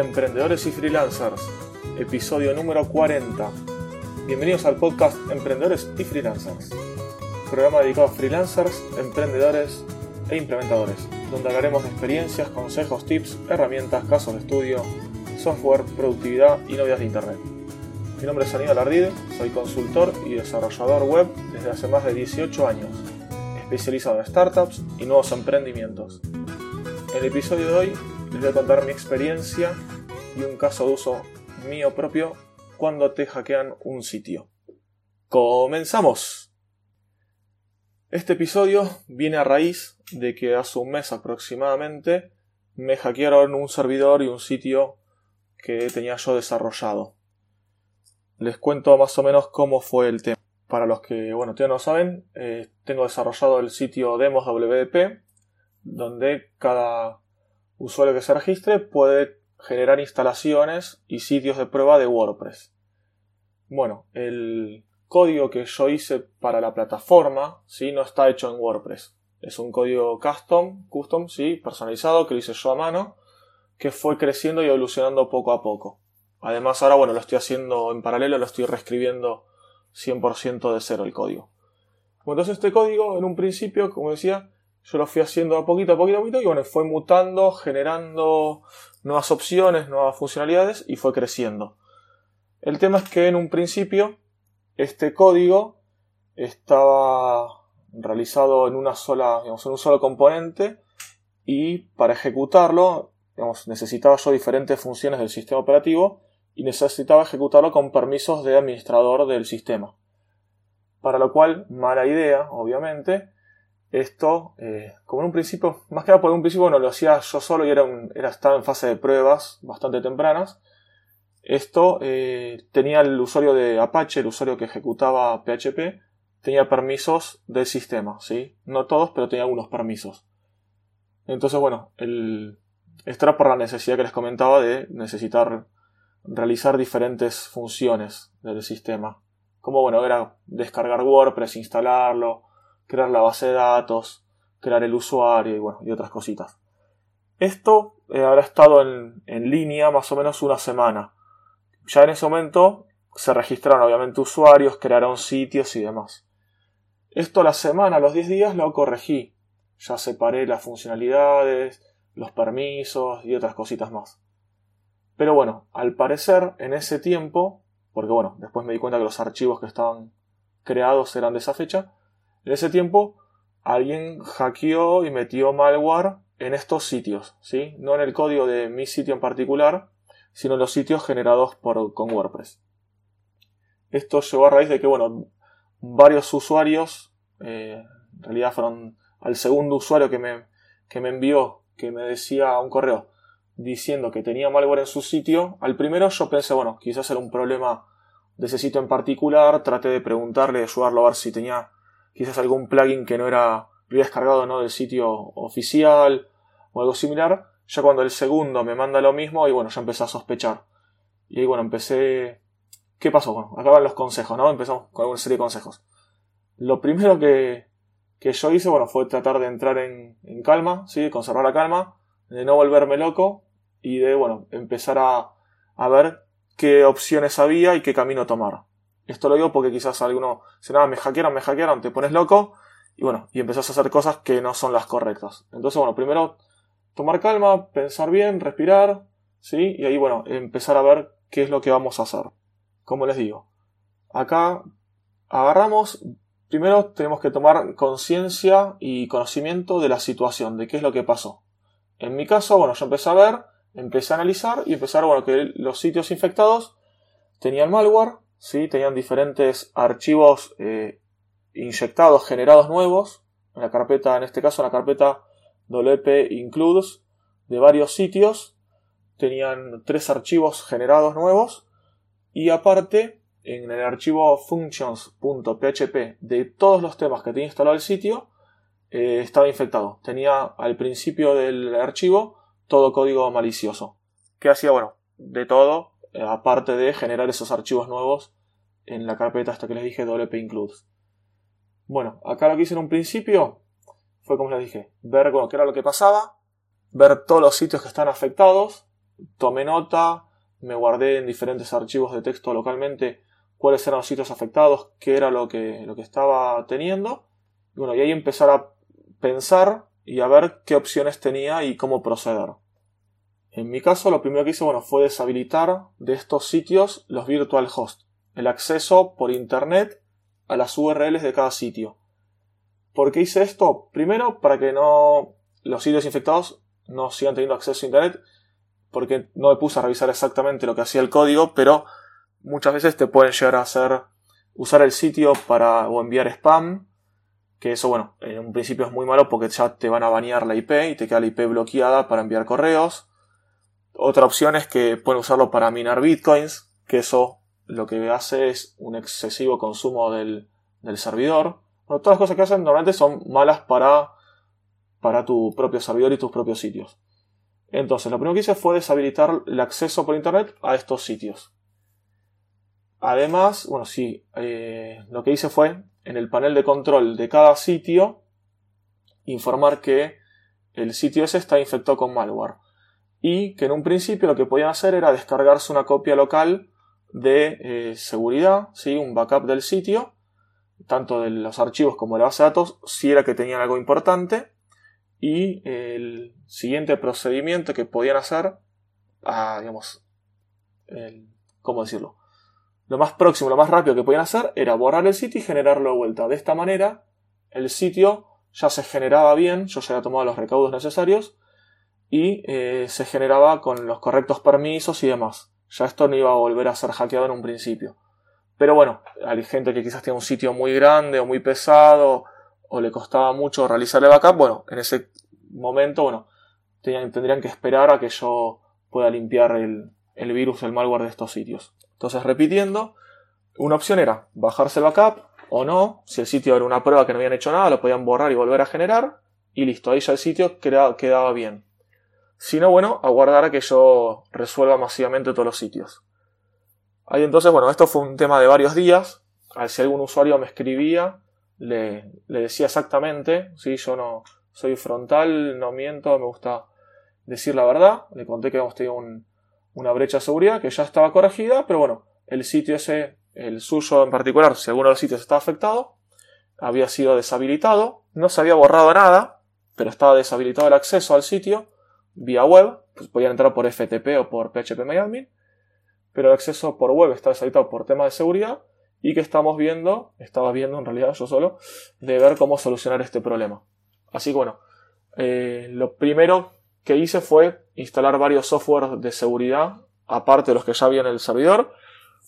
Emprendedores y Freelancers, episodio número 40. Bienvenidos al podcast Emprendedores y Freelancers, programa dedicado a freelancers, emprendedores e implementadores, donde hablaremos de experiencias, consejos, tips, herramientas, casos de estudio, software, productividad y novedades de Internet. Mi nombre es Aníbal Ardide, soy consultor y desarrollador web desde hace más de 18 años, especializado en startups y nuevos emprendimientos. En el episodio de hoy les voy a contar mi experiencia y un caso de uso mío propio cuando te hackean un sitio. ¡Comenzamos! Este episodio viene a raíz de que hace un mes aproximadamente me hackearon un servidor y un sitio que tenía yo desarrollado. Les cuento más o menos cómo fue el tema. Para los que, bueno, todavía no saben, eh, tengo desarrollado el sitio Demos WP, donde cada usuario que se registre puede generar instalaciones y sitios de prueba de WordPress. Bueno, el código que yo hice para la plataforma ¿sí? no está hecho en WordPress. Es un código custom, custom, sí, personalizado, que lo hice yo a mano, que fue creciendo y evolucionando poco a poco. Además, ahora, bueno, lo estoy haciendo en paralelo, lo estoy reescribiendo 100% de cero el código. Entonces, este código, en un principio, como decía, yo lo fui haciendo a poquito, a poquito, a poquito, y bueno, fue mutando, generando nuevas opciones, nuevas funcionalidades, y fue creciendo. El tema es que en un principio, este código estaba realizado en una sola, digamos, en un solo componente, y para ejecutarlo, digamos, necesitaba yo diferentes funciones del sistema operativo, y necesitaba ejecutarlo con permisos de administrador del sistema. Para lo cual, mala idea, obviamente, esto, eh, como en un principio, más que nada por un principio, bueno, lo hacía yo solo y era, era estaba en fase de pruebas bastante tempranas. Esto eh, tenía el usuario de Apache, el usuario que ejecutaba PHP, tenía permisos del sistema, ¿sí? No todos, pero tenía algunos permisos. Entonces, bueno, el, esto era por la necesidad que les comentaba de necesitar realizar diferentes funciones del sistema. Como, bueno, era descargar WordPress, instalarlo, crear la base de datos, crear el usuario y bueno, y otras cositas. Esto eh, habrá estado en, en, línea más o menos una semana. Ya en ese momento se registraron obviamente usuarios, crearon sitios y demás. Esto la semana, los 10 días lo corregí. Ya separé las funcionalidades, los permisos y otras cositas más. Pero bueno, al parecer en ese tiempo, porque bueno, después me di cuenta que los archivos que estaban creados eran de esa fecha, en ese tiempo, alguien hackeó y metió malware en estos sitios, ¿sí? No en el código de mi sitio en particular, sino en los sitios generados por, con WordPress. Esto llevó a raíz de que, bueno, varios usuarios, eh, en realidad fueron al segundo usuario que me, que me envió, que me decía un correo diciendo que tenía malware en su sitio, al primero yo pensé, bueno, quizás era un problema de ese sitio en particular, traté de preguntarle, de ayudarlo a ver si tenía quizás algún plugin que no era, había descargado ¿no? del sitio oficial o algo similar. Ya cuando el segundo me manda lo mismo, y bueno, ya empecé a sospechar. Y ahí bueno, empecé. ¿Qué pasó? Bueno, acaban los consejos, ¿no? Empezamos con una serie de consejos. Lo primero que, que yo hice, bueno, fue tratar de entrar en, en calma, ¿sí? Conservar la calma, de no volverme loco y de, bueno, empezar a, a ver qué opciones había y qué camino tomar. Esto lo digo porque quizás alguno se nada, me hackearon, me hackearon, te pones loco y bueno, y empezás a hacer cosas que no son las correctas. Entonces, bueno, primero tomar calma, pensar bien, respirar, ¿sí? Y ahí, bueno, empezar a ver qué es lo que vamos a hacer. Como les digo, acá agarramos, primero tenemos que tomar conciencia y conocimiento de la situación, de qué es lo que pasó. En mi caso, bueno, yo empecé a ver, empecé a analizar y ver, bueno, que los sitios infectados tenían malware, ¿sí? tenían diferentes archivos eh, inyectados, generados nuevos, en la carpeta, en este caso en la carpeta WP Includes de varios sitios, tenían tres archivos generados nuevos y aparte en el archivo functions.php de todos los temas que tenía instalado el sitio eh, estaba infectado. Tenía al principio del archivo todo código malicioso. Que hacía, bueno, de todo, aparte de generar esos archivos nuevos en la carpeta hasta que les dije WP Includes. Bueno, acá lo que hice en un principio fue como les dije, ver qué era lo que pasaba, ver todos los sitios que están afectados tomé nota, me guardé en diferentes archivos de texto localmente cuáles eran los sitios afectados, qué era lo que, lo que estaba teniendo. Bueno, y ahí empezar a pensar y a ver qué opciones tenía y cómo proceder. En mi caso, lo primero que hice bueno, fue deshabilitar de estos sitios los virtual host, el acceso por internet a las URLs de cada sitio. ¿Por qué hice esto? Primero, para que no los sitios infectados no sigan teniendo acceso a internet, porque no me puse a revisar exactamente lo que hacía el código, pero muchas veces te pueden llegar a hacer usar el sitio para o enviar spam, que eso bueno, en un principio es muy malo porque ya te van a banear la IP y te queda la IP bloqueada para enviar correos. Otra opción es que pueden usarlo para minar bitcoins, que eso lo que hace es un excesivo consumo del, servidor. todas las cosas que hacen normalmente son malas para, para tu propio servidor y tus propios sitios. Entonces, lo primero que hice fue deshabilitar el acceso por internet a estos sitios. Además, bueno, sí, eh, lo que hice fue en el panel de control de cada sitio informar que el sitio ese está infectado con malware y que en un principio lo que podían hacer era descargarse una copia local de eh, seguridad, ¿sí? un backup del sitio, tanto de los archivos como de la base de datos, si era que tenían algo importante, y el siguiente procedimiento que podían hacer, ah, digamos, ¿cómo decirlo? Lo más próximo, lo más rápido que podían hacer era borrar el sitio y generarlo de vuelta. De esta manera, el sitio ya se generaba bien, yo ya había tomado los recaudos necesarios y eh, se generaba con los correctos permisos y demás. Ya esto no iba a volver a ser hackeado en un principio. Pero bueno, hay gente que quizás tiene un sitio muy grande o muy pesado o le costaba mucho realizar el backup. Bueno, en ese momento, bueno, tendrían que esperar a que yo pueda limpiar el, el virus, el malware de estos sitios. Entonces, repitiendo, una opción era bajarse el backup o no. Si el sitio era una prueba que no habían hecho nada, lo podían borrar y volver a generar. Y listo, ahí ya el sitio quedaba bien sino bueno, aguardar a que yo resuelva masivamente todos los sitios. Ahí entonces, bueno, esto fue un tema de varios días. Si algún usuario me escribía, le, decía exactamente, si yo no soy frontal, no miento, me gusta decir la verdad. Le conté que habíamos tenido una brecha de seguridad que ya estaba corregida, pero bueno, el sitio ese, el suyo en particular, si alguno de los sitios estaba afectado, había sido deshabilitado, no se había borrado nada, pero estaba deshabilitado el acceso al sitio vía web, pues podían entrar por FTP o por PHP pero el acceso por web está deshabilitado por temas de seguridad y que estamos viendo, estaba viendo en realidad yo solo, de ver cómo solucionar este problema. Así que bueno, eh, lo primero que hice fue instalar varios softwares de seguridad, aparte de los que ya había en el servidor,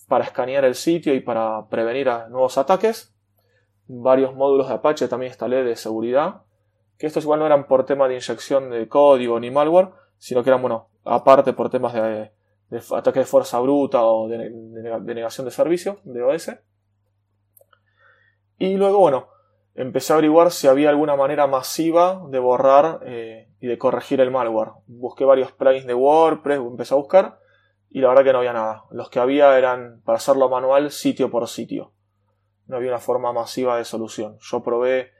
para escanear el sitio y para prevenir nuevos ataques. Varios módulos de Apache también instalé de seguridad que estos igual no eran por tema de inyección de código ni malware, sino que eran, bueno, aparte por temas de, ataque de fuerza bruta o de, negación de servicio, de OS. Y luego, bueno, empecé a averiguar si había alguna manera masiva de borrar eh, y de corregir el malware. Busqué varios plugins de WordPress, empecé a buscar y la verdad que no había nada. Los que había eran para hacerlo manual sitio por sitio. No había una forma masiva de solución. Yo probé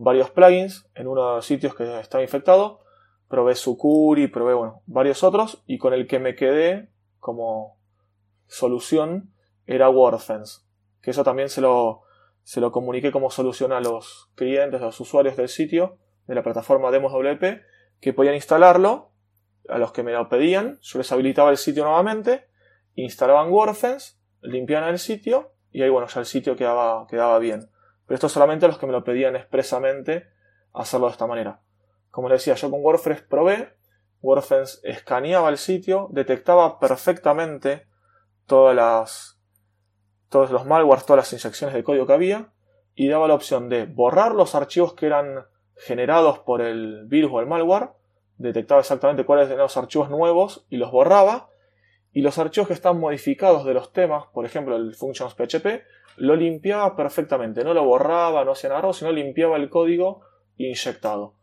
varios plugins en uno de los sitios que estaba infectado. Probé Sucuri, probé bueno, varios otros y con el que me quedé como solución era WordFence. Que eso también se lo, se lo comuniqué como solución a los clientes, a los usuarios del sitio, de la plataforma Demos WP, que podían instalarlo a los que me lo pedían. Yo les habilitaba el sitio nuevamente, instalaban WordFence, limpiaban el sitio y ahí bueno, ya el sitio quedaba, quedaba bien. Pero esto solamente los que me lo pedían expresamente hacerlo de esta manera. Como les decía, yo con WordPress probé, WordPress escaneaba el sitio, detectaba perfectamente todas las, todos los malwares, todas las inyecciones de código que había y daba la opción de borrar los archivos que eran generados por el virus o el malware, detectaba exactamente cuáles eran los archivos nuevos y los borraba, y los archivos que están modificados de los temas, por ejemplo el functions PHP, lo limpiaba perfectamente, no lo borraba, no hacía nada, sino limpiaba el código inyectado.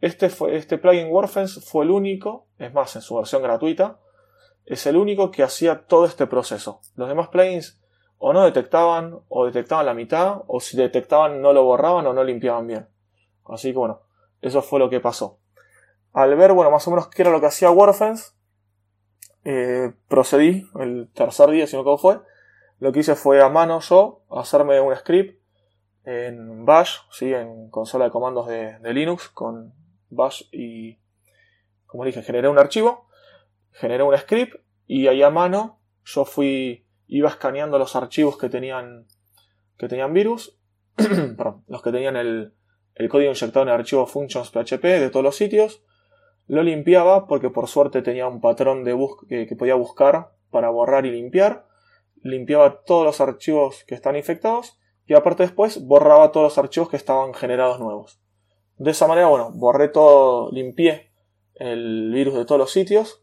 Este, fue, este plugin WordFence fue el único, es más, en su versión gratuita, es el único que hacía todo este proceso. Los demás plugins o no detectaban, o detectaban la mitad, o si detectaban no lo borraban o no limpiaban bien. Así que bueno, eso fue lo que pasó. Al ver, bueno, más o menos qué era lo que hacía WordFence, eh, procedí, el tercer día, si no cómo fue, lo que hice fue a mano yo hacerme un script en Bash, ¿sí? en consola de comandos de, Linux, con Bash y, como dije, generé un archivo, generé un script y ahí a mano yo fui, iba escaneando los archivos que tenían, que tenían virus, perdón, los que tenían el, código inyectado en el archivo functions.php de todos los sitios, lo limpiaba porque por suerte tenía un patrón de que, que podía buscar para borrar y limpiar, limpiaba todos los archivos que están infectados y aparte después borraba todos los archivos que estaban generados nuevos. De esa manera, bueno, borré todo, limpié el virus de todos los sitios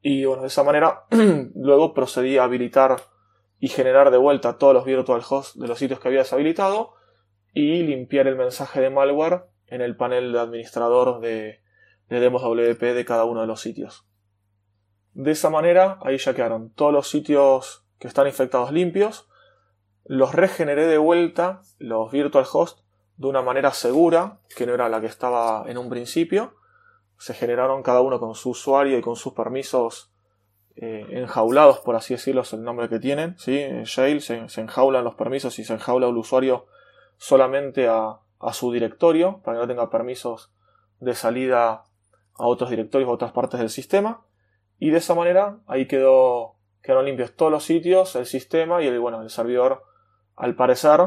y bueno, de esa manera luego procedí a habilitar y generar de vuelta todos los virtual hosts de los sitios que había deshabilitado y limpiar el mensaje de malware en el panel de administrador de, de demos WP de cada uno de los sitios. De esa manera, ahí ya quedaron todos los sitios que están infectados limpios los regeneré de vuelta, los virtual host, de una manera segura, que no era la que estaba en un principio. Se generaron cada uno con su usuario y con sus permisos eh, enjaulados, por así decirlo, es el nombre que tienen. ¿sí? En Shale se, enjaulan los permisos y se enjaula el usuario solamente a, a, su directorio, para que no tenga permisos de salida a otros directorios o otras partes del sistema. Y de esa manera ahí quedó, quedaron limpios todos los sitios, el sistema y el, bueno, el servidor al parecer,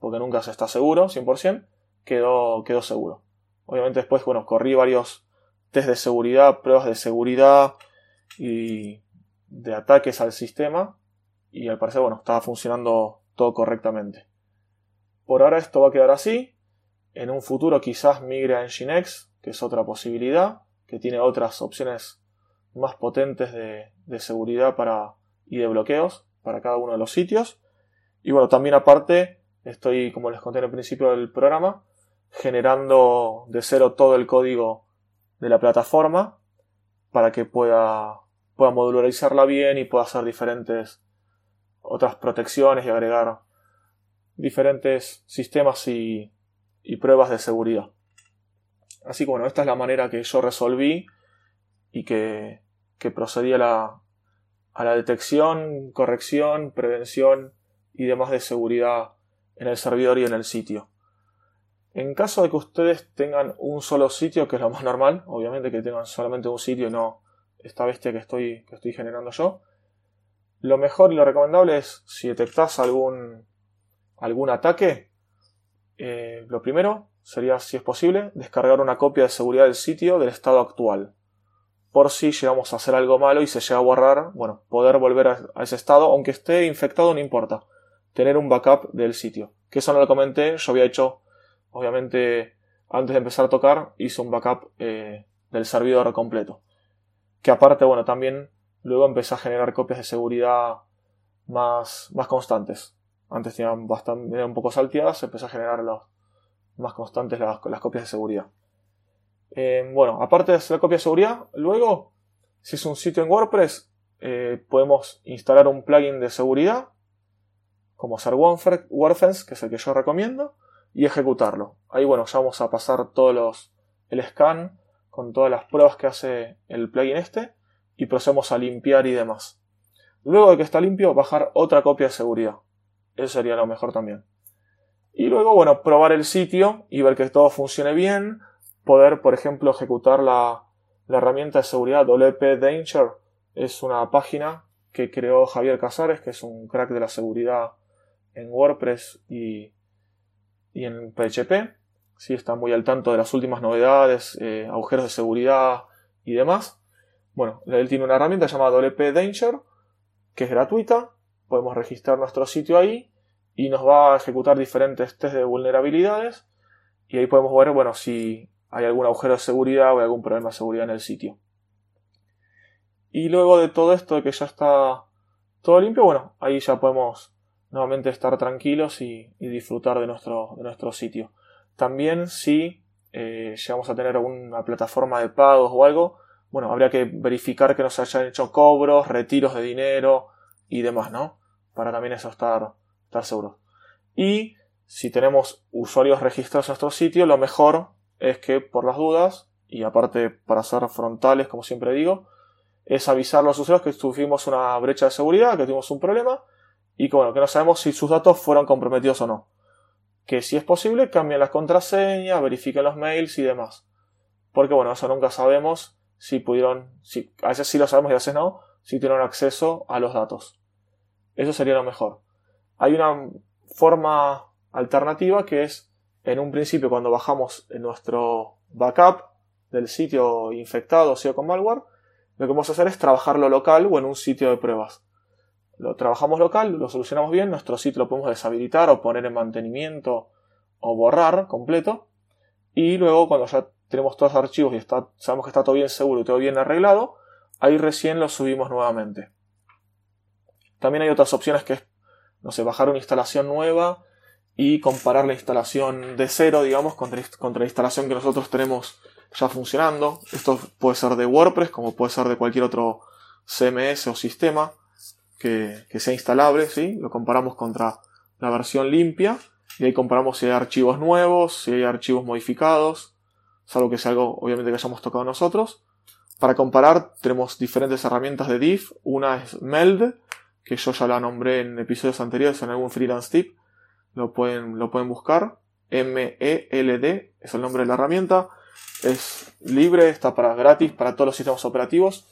porque nunca se está seguro, 100%, quedó, quedó seguro. Obviamente después, bueno, corrí varios test de seguridad, pruebas de seguridad y de ataques al sistema y al parecer, bueno, estaba funcionando todo correctamente. Por ahora esto va a quedar así. En un futuro quizás migre a Nginx, que es otra posibilidad, que tiene otras opciones más potentes de, de seguridad para, y de bloqueos para cada uno de los sitios. Y bueno, también aparte, estoy, como les conté en el principio del programa, generando de cero todo el código de la plataforma para que pueda, pueda modularizarla bien y pueda hacer diferentes otras protecciones y agregar diferentes sistemas y, pruebas de seguridad. Así que bueno, esta es la manera que yo resolví y que, que procedí a la, a la detección, corrección, prevención y demás de seguridad en el servidor y en el sitio. En caso de que ustedes tengan un solo sitio, que es lo más normal, obviamente que tengan solamente un sitio y no esta bestia que estoy, que estoy generando yo, lo mejor y lo recomendable es, si detectas algún, algún ataque, eh, lo primero sería, si es posible, descargar una copia de seguridad del sitio del estado actual. Por si llegamos a hacer algo malo y se llega a borrar, bueno, poder volver a ese estado, aunque esté infectado no importa tener un backup del sitio. Que eso no lo comenté, yo había hecho, obviamente, antes de empezar a tocar, hice un backup eh, del servidor completo. Que aparte, bueno, también luego empecé a generar copias de seguridad más, más constantes. Antes tenían bastante, un poco salteadas, empecé a generar más constantes las, las copias de seguridad. Eh, bueno, aparte de hacer la copia de seguridad, luego, si es un sitio en WordPress, eh, podemos instalar un plugin de seguridad como ser WordFence, que es el que yo recomiendo, y ejecutarlo. Ahí bueno, ya vamos a pasar todos los, el scan con todas las pruebas que hace el plugin este y procedemos a limpiar y demás. Luego de que está limpio, bajar otra copia de seguridad. Eso sería lo mejor también. Y luego, bueno, probar el sitio y ver que todo funcione bien. Poder, por ejemplo, ejecutar la, la herramienta de seguridad WP Danger. Es una página que creó Javier Casares, que es un crack de la seguridad en WordPress y, en PHP. Sí, está muy al tanto de las últimas novedades, eh, agujeros de seguridad y demás. Bueno, él tiene una herramienta llamada WP Danger, que es gratuita. Podemos registrar nuestro sitio ahí y nos va a ejecutar diferentes test de vulnerabilidades. Y ahí podemos ver, bueno, si hay algún agujero de seguridad o hay algún problema de seguridad en el sitio. Y luego de todo esto, de que ya está todo limpio, bueno, ahí ya podemos nuevamente estar tranquilos y, disfrutar de nuestro, de nuestro sitio. También si eh, llegamos a tener alguna plataforma de pagos o algo, bueno, habría que verificar que nos hayan hecho cobros, retiros de dinero y demás, ¿no? Para también eso estar, estar seguros. Y si tenemos usuarios registrados en nuestro sitio, lo mejor es que por las dudas, y aparte para ser frontales, como siempre digo, es avisar a los usuarios que tuvimos una brecha de seguridad, que tuvimos un problema y que, bueno, que no sabemos si sus datos fueron comprometidos o no. Que si es posible cambien las contraseñas, verifiquen los mails y demás. Porque bueno, eso nunca sabemos si pudieron, si, a veces sí lo sabemos y a veces no, si tienen acceso a los datos. Eso sería lo mejor. Hay una forma alternativa que es en un principio cuando bajamos en nuestro backup del sitio infectado o sea con malware, lo que vamos a hacer es trabajarlo local o en un sitio de pruebas. Lo trabajamos local, lo solucionamos bien, nuestro sitio lo podemos deshabilitar o poner en mantenimiento o borrar completo. Y luego cuando ya tenemos todos los archivos y sabemos que está todo bien seguro y todo bien arreglado, ahí recién lo subimos nuevamente. También hay otras opciones que es, no sé, bajar una instalación nueva y comparar la instalación de cero, digamos, contra, contra la instalación que nosotros tenemos ya funcionando. Esto puede ser de WordPress, como puede ser de cualquier otro CMS o sistema que, sea instalable, ¿sí? Lo comparamos contra la versión limpia y ahí comparamos si hay archivos nuevos, si hay archivos modificados, salvo que sea algo obviamente que hayamos tocado nosotros. Para comparar tenemos diferentes herramientas de diff. Una es Meld, que yo ya la nombré en episodios anteriores en algún freelance tip. Lo pueden, lo pueden buscar. M-E-L-D es el nombre de la herramienta. Es libre, está para gratis para todos los sistemas operativos.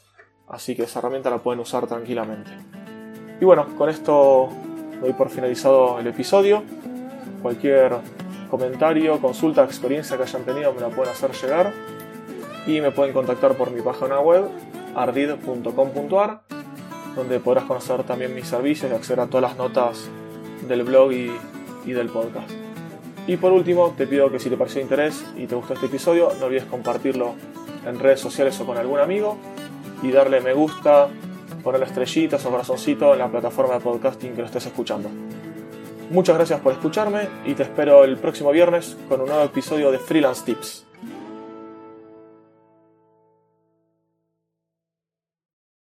Así que esa herramienta la pueden usar tranquilamente. Y bueno, con esto doy por finalizado el episodio. Cualquier comentario, consulta, experiencia que hayan tenido me la pueden hacer llegar y me pueden contactar por mi página web ardid.com.ar donde podrás conocer también mis servicios y acceder a todas las notas del blog y, y, del podcast. Y por último, te pido que si te pareció de interés y te gustó este episodio, no olvides compartirlo en redes sociales o con algún amigo y darle me gusta, ponerle estrellitas o corazoncito en la plataforma de podcasting que lo estés escuchando. Muchas gracias por escucharme y te espero el próximo viernes con un nuevo episodio de Freelance Tips.